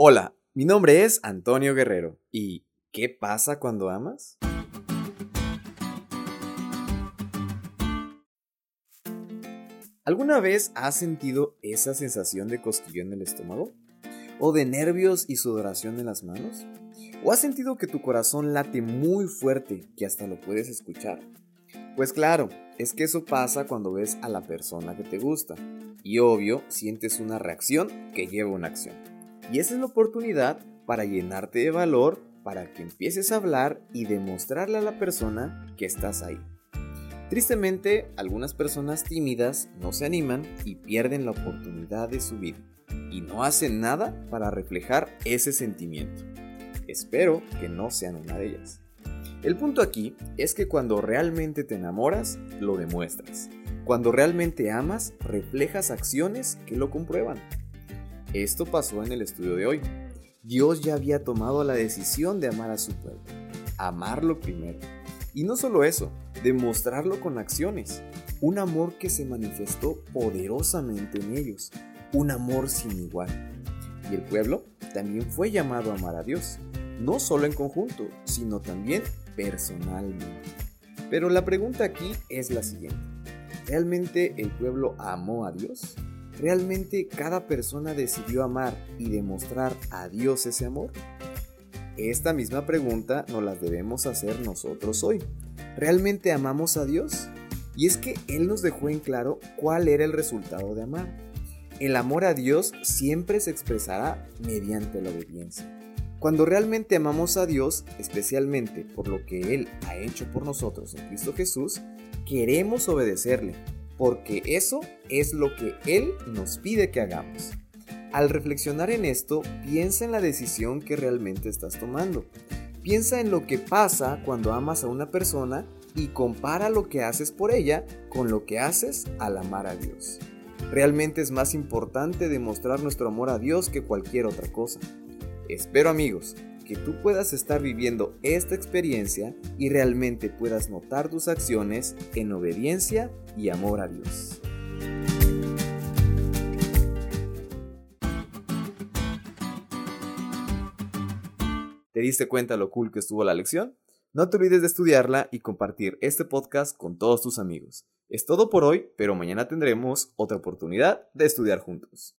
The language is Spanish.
Hola, mi nombre es Antonio Guerrero. ¿Y qué pasa cuando amas? ¿Alguna vez has sentido esa sensación de cosquillo en el estómago? ¿O de nervios y sudoración en las manos? ¿O has sentido que tu corazón late muy fuerte que hasta lo puedes escuchar? Pues claro, es que eso pasa cuando ves a la persona que te gusta. Y obvio, sientes una reacción que lleva una acción. Y esa es la oportunidad para llenarte de valor, para que empieces a hablar y demostrarle a la persona que estás ahí. Tristemente, algunas personas tímidas no se animan y pierden la oportunidad de su vida y no hacen nada para reflejar ese sentimiento. Espero que no sean una de ellas. El punto aquí es que cuando realmente te enamoras, lo demuestras. Cuando realmente amas, reflejas acciones que lo comprueban. Esto pasó en el estudio de hoy. Dios ya había tomado la decisión de amar a su pueblo, amarlo primero. Y no solo eso, demostrarlo con acciones, un amor que se manifestó poderosamente en ellos, un amor sin igual. Y el pueblo también fue llamado a amar a Dios, no solo en conjunto, sino también personalmente. Pero la pregunta aquí es la siguiente. ¿Realmente el pueblo amó a Dios? ¿Realmente cada persona decidió amar y demostrar a Dios ese amor? Esta misma pregunta nos la debemos hacer nosotros hoy. ¿Realmente amamos a Dios? Y es que Él nos dejó en claro cuál era el resultado de amar. El amor a Dios siempre se expresará mediante la obediencia. Cuando realmente amamos a Dios, especialmente por lo que Él ha hecho por nosotros en Cristo Jesús, queremos obedecerle porque eso es lo que Él nos pide que hagamos. Al reflexionar en esto, piensa en la decisión que realmente estás tomando. Piensa en lo que pasa cuando amas a una persona y compara lo que haces por ella con lo que haces al amar a Dios. Realmente es más importante demostrar nuestro amor a Dios que cualquier otra cosa. Espero amigos que tú puedas estar viviendo esta experiencia y realmente puedas notar tus acciones en obediencia y amor a Dios. ¿Te diste cuenta lo cool que estuvo la lección? No te olvides de estudiarla y compartir este podcast con todos tus amigos. Es todo por hoy, pero mañana tendremos otra oportunidad de estudiar juntos.